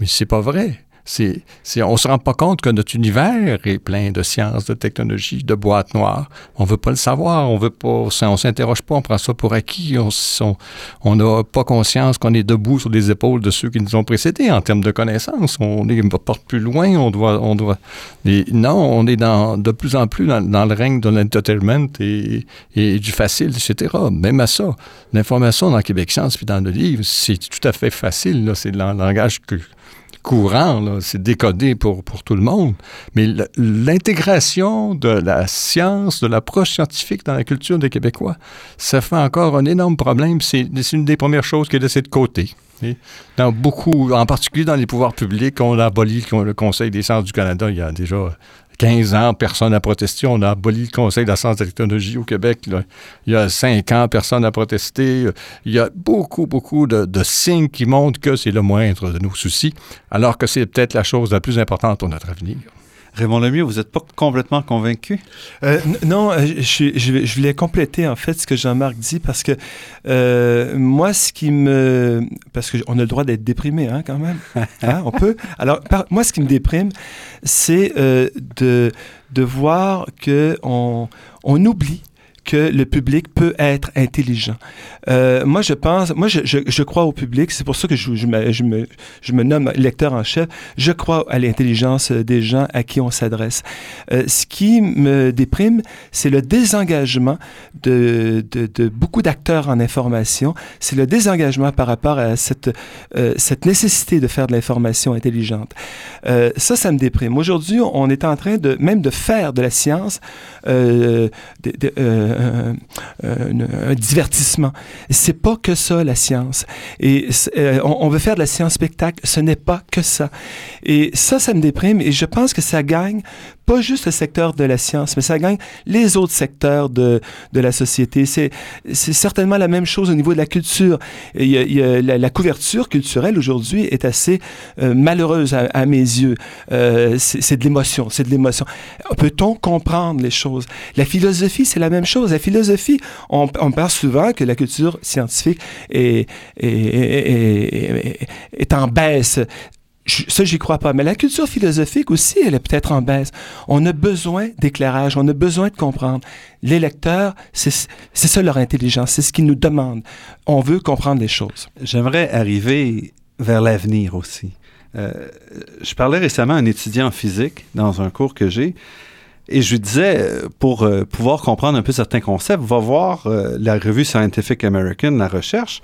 A: Mais c'est pas vrai. C'est, on ne se rend pas compte que notre univers est plein de sciences, de technologies, de boîtes noires. On ne veut pas le savoir, on veut pas, on s'interroge pas, on prend ça pour acquis, on n'a pas conscience qu'on est debout sur les épaules de ceux qui nous ont précédés en termes de connaissances. On est, porte plus loin, on doit, on doit. non, on est dans, de plus en plus dans, le règne de l'entertainment et, du facile, etc. Même à ça, l'information dans Québec Science puis dans le livre, c'est tout à fait facile. C'est le langage que courant, c'est décodé pour, pour tout le monde. Mais l'intégration de la science, de l'approche scientifique dans la culture des Québécois, ça fait encore un énorme problème. C'est une des premières choses qui est laissée de côté. Dans beaucoup, en particulier dans les pouvoirs publics, on a aboli le Conseil des sciences du Canada il y a déjà 15 ans, personne n'a protesté. On a aboli le Conseil de la science et de technologie au Québec. Il y a 5 ans, personne n'a protesté. Il y a beaucoup, beaucoup de signes qui montrent que c'est le moindre de nos soucis, alors que c'est peut-être la chose la plus importante pour notre avenir.
B: Raymond Lemieux, vous n'êtes pas complètement convaincu?
C: Euh, non, euh, je, je, je, voulais compléter en fait ce que Jean-Marc dit parce que euh, moi, ce qui me... Parce qu'on a le droit d'être déprimé hein, quand même. [laughs] Hein, on peut. Alors, par, moi, ce qui me déprime, c'est euh, de, de voir qu'on on oublie que le public peut être intelligent. Euh, moi, je pense, moi, je, je, crois au public. C'est pour ça que je, je, me, je, me, je me nomme lecteur en chef. Je crois à l'intelligence des gens à qui on s'adresse. Euh, ce qui me déprime, c'est le désengagement de, de, de beaucoup d'acteurs en information. C'est le désengagement par rapport à cette, euh, cette nécessité de faire de l'information intelligente. Ça, ça me déprime. Aujourd'hui, on est en train de même de faire de la science euh, un, un, un, divertissement. C'est pas que ça, la science. Et euh, on, on, veut faire de la science spectacle, ce n'est pas que ça. Et ça, ça me déprime et je pense que ça gagne pas juste le secteur de la science, mais ça gagne les autres secteurs de, de la société. C'est, certainement la même chose au niveau de la culture. Il y a, il y a la, couverture culturelle aujourd'hui est assez euh, malheureuse à, à, mes yeux. Euh, c'est, c'est de l'émotion, c'est de l'émotion. Peut-on comprendre les choses? La philosophie, c'est la même chose. La philosophie, on, on parle souvent que la culture scientifique est, est, est, est en baisse ça, j'y crois pas. Mais la culture philosophique aussi, elle est peut-être en baisse. On a besoin d'éclairage, on a besoin de comprendre. Les lecteurs, c'est ça leur intelligence, c'est ce qu'ils nous demandent. On veut comprendre les choses.
B: J'aimerais arriver vers l'avenir aussi. Euh, je parlais récemment à un étudiant en physique dans un cours que j'ai. Et je lui disais, pour euh, pouvoir comprendre un peu certains concepts, va voir euh, la revue Scientific American, la recherche.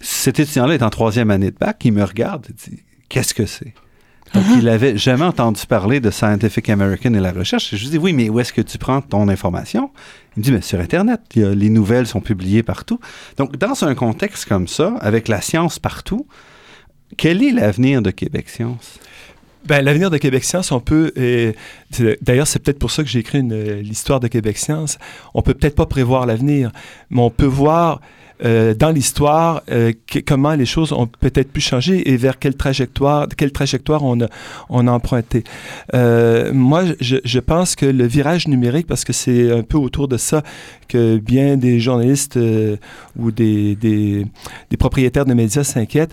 B: Cet étudiant-là est en troisième année de bac, il me regarde, il dit qu'est-ce que c'est? Il n'avait jamais entendu parler de Scientific American et la recherche. Je lui dis, oui, mais où est-ce que tu prends ton information? Il me dit, mais sur Internet, les nouvelles sont publiées partout. Donc, dans un contexte comme ça, avec la science partout, quel est l'avenir de Québec Science?
C: Ben, l'avenir de Québec Science, on peut. D'ailleurs, c'est peut-être pour ça que j'ai écrit l'histoire de Québec Science. On peut peut-être pas prévoir l'avenir, mais on peut voir euh, dans l'histoire euh, comment les choses ont peut-être pu changer et vers quelle trajectoire, quelle trajectoire on a, emprunté. Euh, moi, je, pense que le virage numérique, parce que c'est un peu autour de ça que bien des journalistes ou des, propriétaires de médias s'inquiètent,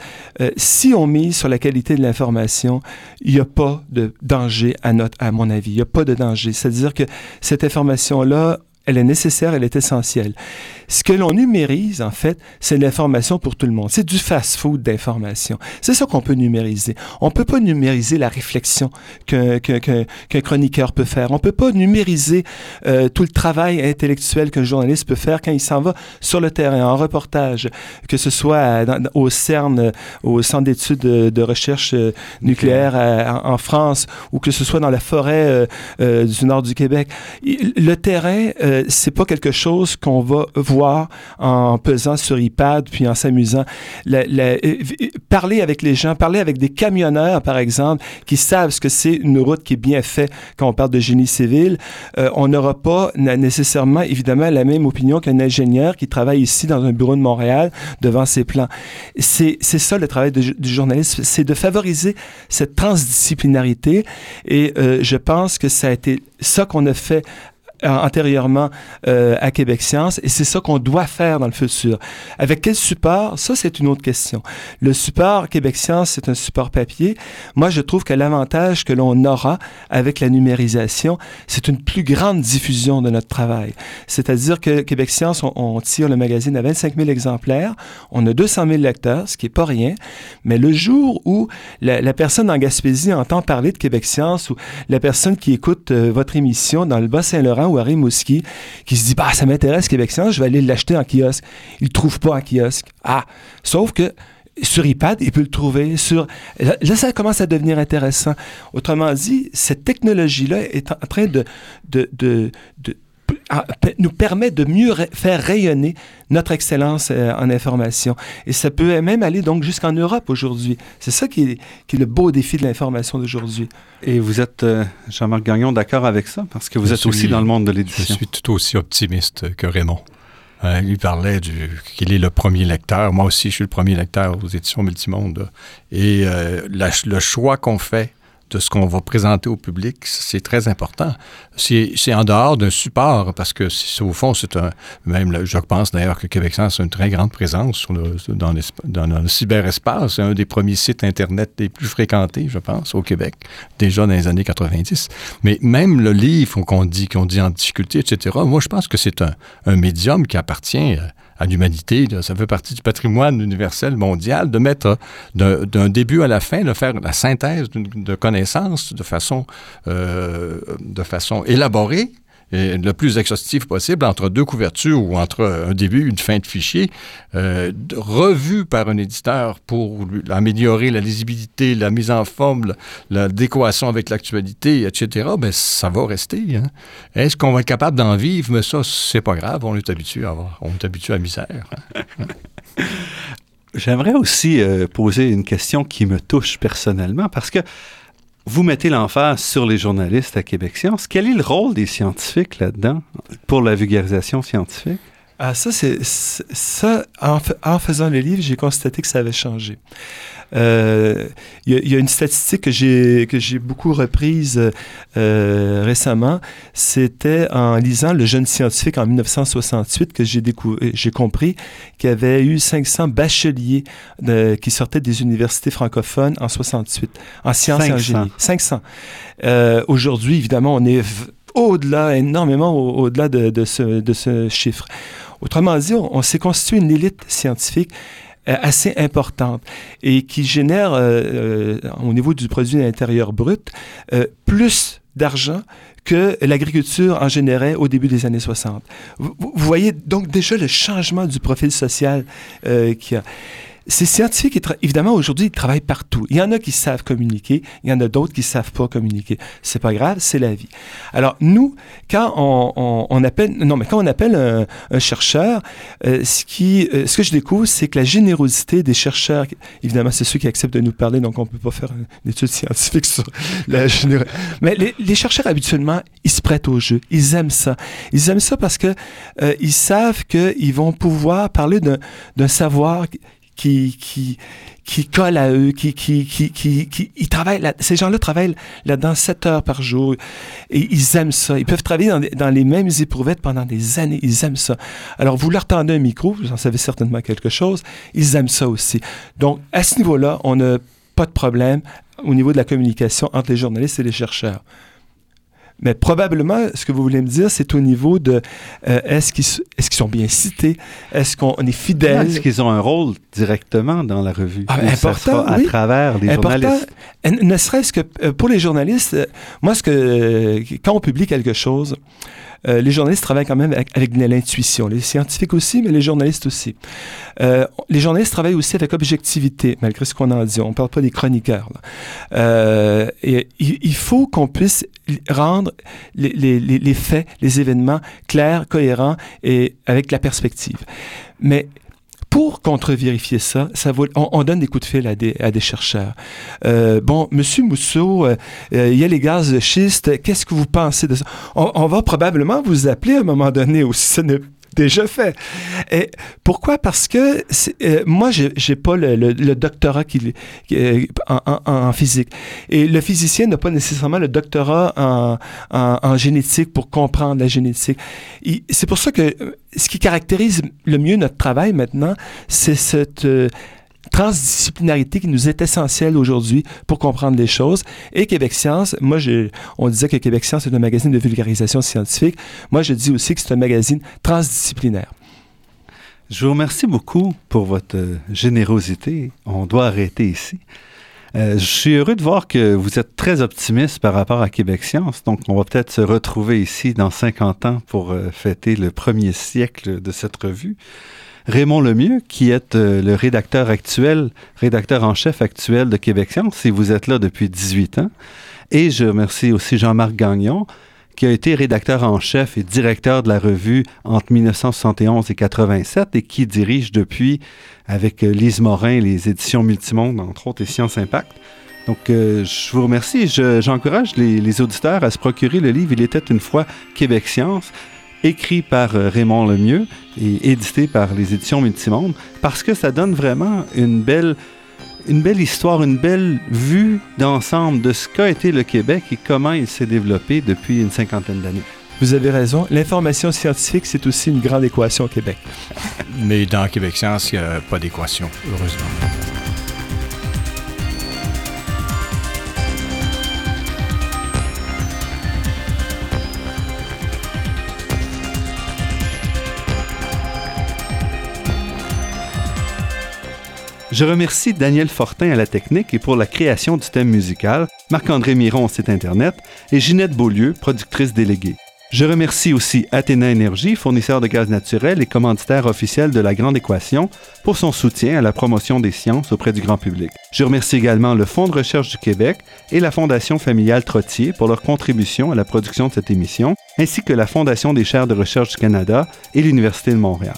C: si on mise sur la qualité de l'information, il n'y a pas de danger à mon avis. Il n'y a pas de danger. C'est-à-dire que cette information-là, elle est nécessaire, elle est essentielle. Ce que l'on numérise, en fait, c'est l'information pour tout le monde. C'est du fast-food d'information. C'est ça qu'on peut numériser. On ne peut pas numériser la réflexion qu'un qu qu qu chroniqueur peut faire. On ne peut pas numériser euh, tout le travail intellectuel qu'un journaliste peut faire quand il s'en va sur le terrain, en reportage, que ce soit dans, au CERN, au Centre d'études de, de, recherche euh, nucléaire à, en, France, ou que ce soit dans la forêt euh, euh du nord du Québec. Le terrain euh, c'est pas quelque chose qu'on va voir en pesant sur iPad puis en s'amusant. Euh, parler avec les gens, parler avec des camionneurs, par exemple, qui savent ce que c'est une route qui est bien faite quand on parle de génie civil. Euh, on n'aura pas nécessairement, évidemment, la même opinion qu'un ingénieur qui travaille ici dans un bureau de Montréal devant ses plans. C'est ça le travail du journaliste, c'est de favoriser cette transdisciplinarité et je pense que ça a été ça qu'on a fait euh, antérieurement euh, à Québec Science et c'est ça qu'on doit faire dans le futur. Avec quel support? Ça, c'est une autre question. Le support Québec Science, c'est un support papier. Moi, je trouve que l'avantage que l'on aura avec la numérisation, c'est une plus grande diffusion de notre travail. C'est-à-dire que Québec Science, on, tire le magazine à 25 000 exemplaires, on a 200 000 lecteurs, ce qui est pas rien, mais le jour où la, personne en Gaspésie entend parler de Québec Science ou la personne qui écoute euh, votre émission dans le Bas-Saint-Laurent ou Harry Mouski qui se dit bah ça m'intéresse Québec Science, je vais aller l'acheter en kiosque. Il le trouve pas en kiosque. Ah, sauf que sur iPad, il peut le trouver. Là, ça commence à devenir intéressant. Autrement dit, cette technologie-là est en train de, de, de nous permet de mieux faire rayonner notre excellence euh, en information. Et ça peut même aller donc jusqu'en Europe aujourd'hui. C'est ça qui est, qui est, le beau défi de l'information d'aujourd'hui.
B: Et vous êtes, euh, Jean-Marc Gagnon, d'accord avec ça? Parce que vous êtes aussi dans le monde de l'édition.
A: Je suis tout aussi optimiste que Raymond. Euh, il parlait du, qu'il est le premier lecteur. Moi aussi, je suis le premier lecteur aux éditions Multimonde. Et le choix qu'on fait de ce qu'on va présenter au public, c'est très important. C'est en dehors d'un support, parce que au fond, c'est un... Même, je pense d'ailleurs que Québec Science a une très grande présence sur le, dans, dans, le cyberespace. C'est un des premiers sites Internet les plus fréquentés, je pense, au Québec, déjà dans les années 90. Mais même le livre qu'on dit, qu'on dit en difficulté, etc., moi, je pense que c'est un, un médium qui appartient à l'humanité. Ça fait partie du patrimoine universel mondial de mettre d'un début à la fin, de faire la synthèse de connaissances de façon, euh, de façon élaborée le plus exhaustif possible entre deux couvertures ou entre un début et une fin de fichier, euh, revu par un éditeur pour améliorer la lisibilité, la mise en forme, l'adéquation avec l'actualité, etc., ben, ça va rester. Hein. Est-ce qu'on va être capable d'en vivre? Mais ça, c'est pas grave, on est habitué à, on est habitué à la misère. Hein. [laughs]
B: J'aimerais aussi euh, poser une question qui me touche personnellement parce que vous mettez l'emphase sur les journalistes à Québec Science. Quel est le rôle des scientifiques là-dedans pour la vulgarisation scientifique?
C: Ah, ça, c'est ça. En, faisant le livre, j'ai constaté que ça avait changé. Il euh, y, a une statistique que j'ai que j'ai beaucoup reprise euh, récemment. C'était en lisant Le jeune scientifique en 1968 que j'ai j'ai compris qu'il y avait eu 500 bacheliers qui sortaient des universités francophones en 68 en sciences et en génie. 500. Euh, aujourd'hui, évidemment, on est au-delà, énormément au-delà de, de, ce, de ce chiffre. Autrement dit, on s'est constitué une élite scientifique euh, assez importante et qui génère euh, euh, au niveau du produit intérieur brut plus d'argent que l'agriculture en générait au début des années 60. Vous, voyez donc déjà le changement du profil social qu'il y a ces scientifiques, évidemment, aujourd'hui, ils travaillent partout. Il y en a qui savent communiquer, il y en a d'autres qui savent pas communiquer. C'est pas grave, c'est la vie. Alors, nous, quand on, appelle, non, mais quand on appelle un, chercheur, euh, ce, qui, euh, ce que je découvre, c'est que la générosité des chercheurs, évidemment, c'est ceux qui acceptent de nous parler, donc on peut pas faire une étude scientifique sur la générosité. Mais les, chercheurs, habituellement, ils se prêtent au jeu. Ils aiment ça. Ils aiment ça parce que euh, ils savent qu'ils vont pouvoir parler d'un savoir qui, qui, qui collent à eux, qui, qui, qui, qui, ils travaillent ces gens-là travaillent là-dedans 7 heures par jour et ils aiment ça. Ils peuvent travailler dans, dans, les mêmes éprouvettes pendant des années. Ils aiment ça. Alors, vous leur tendez un micro, vous en savez certainement quelque chose, ils aiment ça aussi. Donc, à ce niveau-là, on n'a pas de problème au niveau de la communication entre les journalistes et les chercheurs. Mais probablement, ce que vous voulez me dire, c'est au niveau de euh, est-ce qu'ils est sont bien cités, est-ce qu'on est fidèle,
B: est-ce qu'ils ont un rôle directement dans la revue,
C: ah, important,
B: à travers les journalistes?
C: Ne serait-ce que euh, pour les journalistes, euh, moi, ce que quand on publie quelque chose, euh, les journalistes travaillent quand même avec, de l'intuition. Les scientifiques aussi, mais les journalistes aussi. Euh, les journalistes travaillent aussi avec objectivité, malgré ce qu'on en dit. On ne parle pas des chroniqueurs. Euh, et il, faut qu'on puisse... rendre les, les, les, faits, les événements clairs, cohérents et avec la perspective. Mais pour contre-vérifier ça, ça vaut, on, donne des coups de fil à des, à des chercheurs. Euh, bon, Monsieur Mousseau, euh, euh, il y a les gaz de schiste. Qu'est-ce que vous pensez de ça? On, on, va probablement vous appeler à un moment donné aussi. Ce n'est déjà fait. Et pourquoi? Parce que euh, moi, j'ai, j'ai pas le, doctorat euh, en, physique. Et le physicien n'a pas nécessairement le doctorat en, génétique pour comprendre la génétique. c'est pour ça que euh, ce qui caractérise le mieux notre travail maintenant, c'est cette transdisciplinarité qui nous est essentielle aujourd'hui pour comprendre les choses. Et Québec Science, moi, on disait que Québec Science est un magazine de vulgarisation scientifique. Moi, je dis aussi que c'est un magazine transdisciplinaire.
B: Je vous remercie beaucoup pour votre euh, générosité. On doit arrêter ici. Euh, je suis heureux de voir que vous êtes très optimiste par rapport à Québec Science. Donc, on va peut-être se retrouver ici dans 50 ans pour euh, fêter le premier siècle de cette revue. Raymond Lemieux, qui est euh, le rédacteur actuel, rédacteur en chef actuel de Québec Science, et vous êtes là depuis 18 ans. Et je remercie aussi Jean-Marc Gagnon, qui a été rédacteur en chef et directeur de la revue entre 1971 et 87 et qui dirige depuis, avec euh, Lise Morin, les éditions Multimonde, entre autres, et Science Impact. Donc, euh, je vous remercie. J'encourage les, les, auditeurs à se procurer le livre Il était une fois Québec Science écrit par euh, Raymond Lemieux et édité par les éditions Multimonde, parce que ça donne vraiment une belle, une belle histoire, une belle vue d'ensemble de ce qu'a été le Québec et comment il s'est développé depuis une cinquantaine d'années.
C: Vous avez raison. L'information scientifique, c'est aussi une grande équation au Québec.
A: Mais dans Québec Science, il n'y a pas d'équation, heureusement.
B: Je remercie Daniel Fortin à la technique et pour la création du thème musical, Marc-André Miron au site Internet et Ginette Beaulieu, productrice déléguée. Je remercie aussi Athéna Énergie, fournisseur de gaz naturel et commanditaire officiel de la Grande Équation, pour son soutien à la promotion des sciences auprès du grand public. Je remercie également le Fonds de recherche du Québec et la Fondation familiale Trottier pour leur contribution à la production de cette émission, ainsi que la Fondation des chaires de recherche du Canada et l'Université de Montréal.